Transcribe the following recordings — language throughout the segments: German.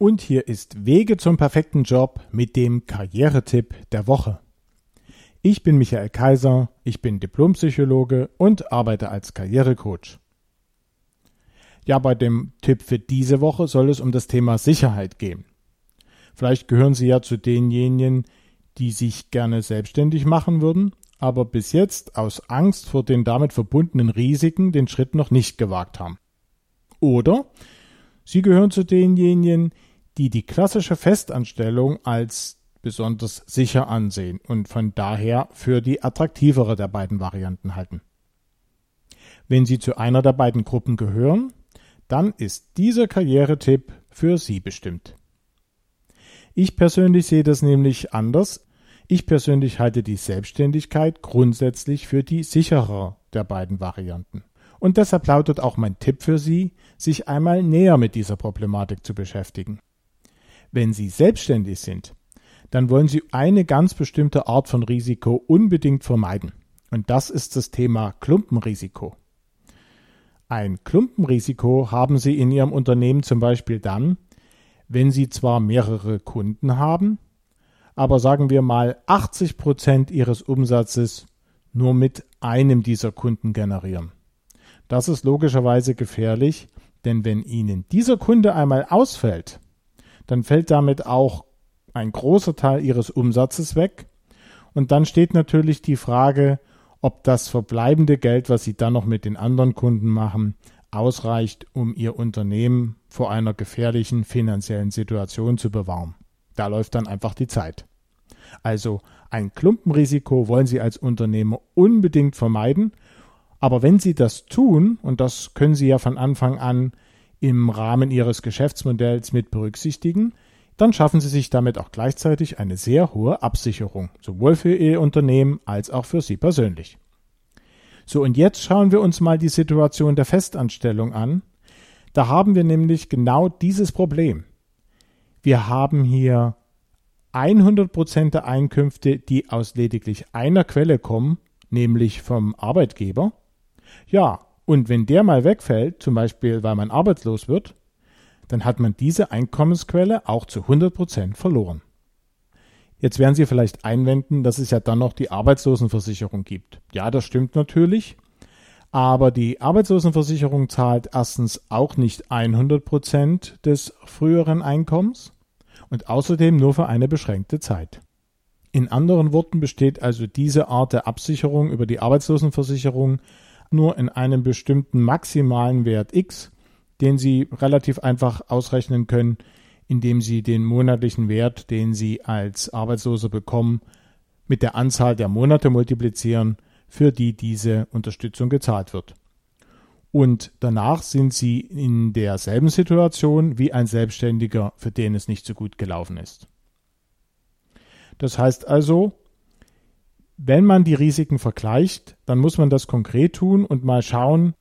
Und hier ist Wege zum perfekten Job mit dem Karrieretipp der Woche. Ich bin Michael Kaiser, ich bin Diplompsychologe und arbeite als Karrierecoach. Ja, bei dem Tipp für diese Woche soll es um das Thema Sicherheit gehen. Vielleicht gehören Sie ja zu denjenigen, die sich gerne selbstständig machen würden, aber bis jetzt aus Angst vor den damit verbundenen Risiken den Schritt noch nicht gewagt haben. Oder Sie gehören zu denjenigen, die die klassische Festanstellung als besonders sicher ansehen und von daher für die attraktivere der beiden Varianten halten. Wenn Sie zu einer der beiden Gruppen gehören, dann ist dieser Karrieretipp für Sie bestimmt. Ich persönlich sehe das nämlich anders. Ich persönlich halte die Selbstständigkeit grundsätzlich für die sichere der beiden Varianten. Und deshalb lautet auch mein Tipp für Sie, sich einmal näher mit dieser Problematik zu beschäftigen. Wenn Sie selbstständig sind, dann wollen Sie eine ganz bestimmte Art von Risiko unbedingt vermeiden. Und das ist das Thema Klumpenrisiko. Ein Klumpenrisiko haben Sie in Ihrem Unternehmen zum Beispiel dann, wenn Sie zwar mehrere Kunden haben, aber sagen wir mal 80 Prozent Ihres Umsatzes nur mit einem dieser Kunden generieren. Das ist logischerweise gefährlich, denn wenn Ihnen dieser Kunde einmal ausfällt, dann fällt damit auch ein großer Teil ihres Umsatzes weg. Und dann steht natürlich die Frage, ob das verbleibende Geld, was sie dann noch mit den anderen Kunden machen, ausreicht, um ihr Unternehmen vor einer gefährlichen finanziellen Situation zu bewahren. Da läuft dann einfach die Zeit. Also ein Klumpenrisiko wollen Sie als Unternehmer unbedingt vermeiden, aber wenn Sie das tun, und das können Sie ja von Anfang an im Rahmen ihres Geschäftsmodells mit berücksichtigen, dann schaffen sie sich damit auch gleichzeitig eine sehr hohe Absicherung, sowohl für ihr Unternehmen als auch für sie persönlich. So, und jetzt schauen wir uns mal die Situation der Festanstellung an. Da haben wir nämlich genau dieses Problem. Wir haben hier 100% der Einkünfte, die aus lediglich einer Quelle kommen, nämlich vom Arbeitgeber. Ja, und wenn der mal wegfällt, zum Beispiel weil man arbeitslos wird, dann hat man diese Einkommensquelle auch zu 100 Prozent verloren. Jetzt werden Sie vielleicht einwenden, dass es ja dann noch die Arbeitslosenversicherung gibt. Ja, das stimmt natürlich. Aber die Arbeitslosenversicherung zahlt erstens auch nicht 100 Prozent des früheren Einkommens und außerdem nur für eine beschränkte Zeit. In anderen Worten besteht also diese Art der Absicherung über die Arbeitslosenversicherung nur in einem bestimmten maximalen Wert x, den Sie relativ einfach ausrechnen können, indem Sie den monatlichen Wert, den Sie als Arbeitsloser bekommen, mit der Anzahl der Monate multiplizieren, für die diese Unterstützung gezahlt wird. Und danach sind Sie in derselben Situation wie ein Selbstständiger, für den es nicht so gut gelaufen ist. Das heißt also, wenn man die Risiken vergleicht, dann muss man das konkret tun und mal schauen,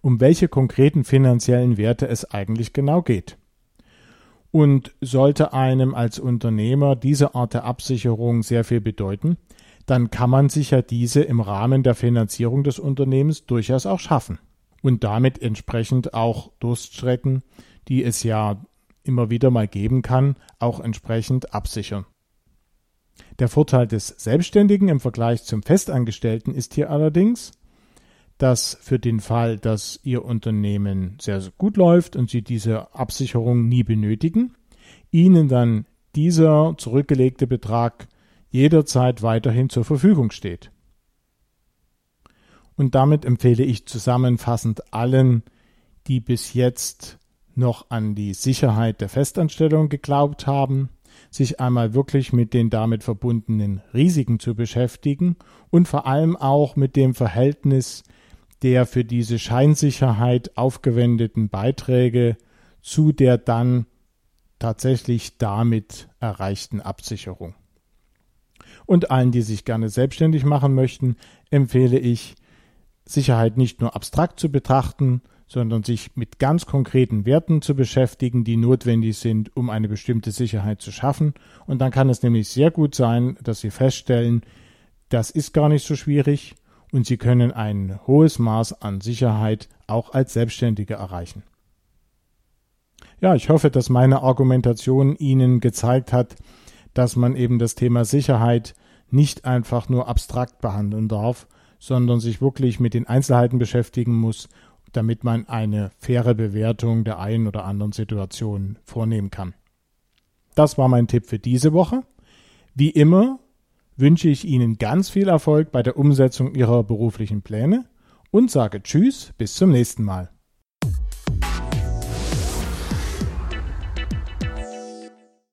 um welche konkreten finanziellen Werte es eigentlich genau geht. Und sollte einem als Unternehmer diese Art der Absicherung sehr viel bedeuten, dann kann man sich ja diese im Rahmen der Finanzierung des Unternehmens durchaus auch schaffen und damit entsprechend auch Durststrecken, die es ja immer wieder mal geben kann, auch entsprechend absichern. Der Vorteil des Selbstständigen im Vergleich zum Festangestellten ist hier allerdings, dass für den Fall, dass Ihr Unternehmen sehr, sehr gut läuft und Sie diese Absicherung nie benötigen, Ihnen dann dieser zurückgelegte Betrag jederzeit weiterhin zur Verfügung steht. Und damit empfehle ich zusammenfassend allen, die bis jetzt noch an die Sicherheit der Festanstellung geglaubt haben, sich einmal wirklich mit den damit verbundenen Risiken zu beschäftigen und vor allem auch mit dem Verhältnis der für diese Scheinsicherheit aufgewendeten Beiträge zu der dann tatsächlich damit erreichten Absicherung. Und allen, die sich gerne selbstständig machen möchten, empfehle ich, Sicherheit nicht nur abstrakt zu betrachten, sondern sich mit ganz konkreten Werten zu beschäftigen, die notwendig sind, um eine bestimmte Sicherheit zu schaffen. Und dann kann es nämlich sehr gut sein, dass Sie feststellen, das ist gar nicht so schwierig und Sie können ein hohes Maß an Sicherheit auch als Selbstständige erreichen. Ja, ich hoffe, dass meine Argumentation Ihnen gezeigt hat, dass man eben das Thema Sicherheit nicht einfach nur abstrakt behandeln darf, sondern sich wirklich mit den Einzelheiten beschäftigen muss, damit man eine faire Bewertung der einen oder anderen Situation vornehmen kann. Das war mein Tipp für diese Woche. Wie immer wünsche ich Ihnen ganz viel Erfolg bei der Umsetzung Ihrer beruflichen Pläne und sage Tschüss, bis zum nächsten Mal.